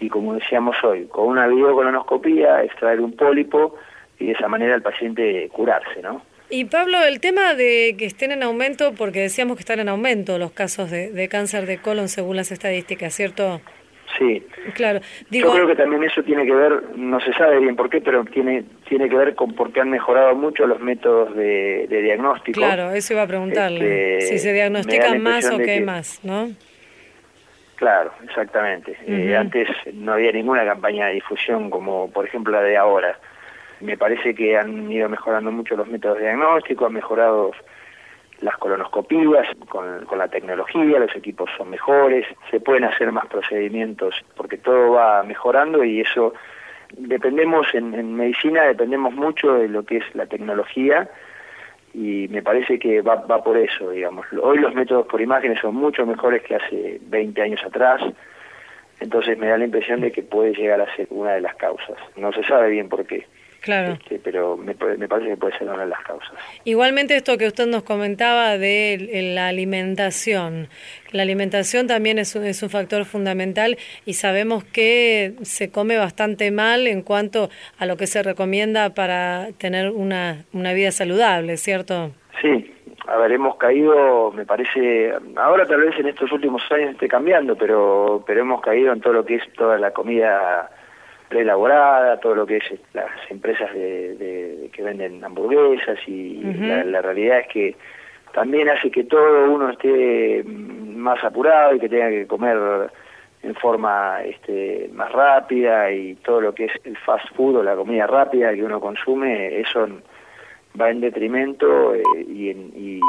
Y como decíamos hoy, con una videocolonoscopía, extraer un pólipo y de esa manera el paciente curarse, ¿no? Y Pablo, el tema de que estén en aumento, porque decíamos que están en aumento los casos de, de cáncer de colon según las estadísticas, ¿cierto? Sí. Claro. Digo, Yo creo que también eso tiene que ver, no se sabe bien por qué, pero tiene tiene que ver con porque han mejorado mucho los métodos de, de diagnóstico. claro, eso iba a preguntarle. Este, si se diagnostican más o qué que- más, ¿no? Claro, exactamente. Eh, antes no había ninguna campaña de difusión como por ejemplo la de ahora. Me parece que han ido mejorando mucho los métodos de diagnóstico, han mejorado las colonoscopías con, con la tecnología, los equipos son mejores, se pueden hacer más procedimientos porque todo va mejorando y eso dependemos en, en medicina, dependemos mucho de lo que es la tecnología y me parece que va, va por eso, digamos. Hoy los métodos por imágenes son mucho mejores que hace 20 años atrás, entonces me da la impresión de que puede llegar a ser una de las causas. No se sabe bien por qué, Claro. este, pero me, me parece que puede ser una de las causas. Igualmente esto que usted nos comentaba de el- la alimentación. La alimentación también es un, es un factor fundamental y sabemos que se come bastante mal en cuanto a lo que se recomienda para tener una, una vida saludable, ¿cierto? Sí, a ver, hemos caído, me parece, ahora tal vez en estos últimos años esté cambiando, pero, pero hemos caído en todo lo que es toda la comida preelaborada, todo lo que es las empresas de, de- que venden hamburguesas y la, la realidad es que también hace que todo uno esté mm, más apurado y que tenga que comer en forma este, más rápida y todo lo que es el fast food o la comida rápida que uno consume, eso va en detrimento eh, y, en- y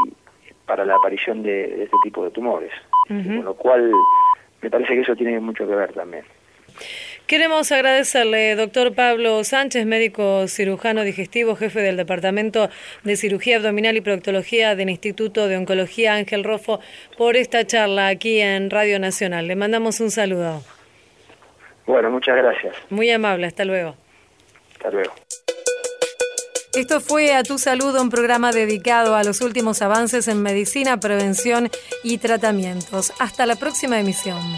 para la aparición de, de este tipo de tumores. Con lo cual, me parece que eso tiene mucho que ver también. Queremos agradecerle, doctor Pablo Sánchez, médico cirujano digestivo, jefe del Departamento de Cirugía Abdominal y Proctología del Instituto de Oncología Ángel Rofo, por esta charla aquí en Radio Nacional. Le mandamos un saludo. Bueno, muchas gracias. Muy amable, hasta luego. Hasta luego. Esto fue A Tu Salud, un programa dedicado a los últimos avances en medicina, prevención y tratamientos. Hasta la próxima emisión.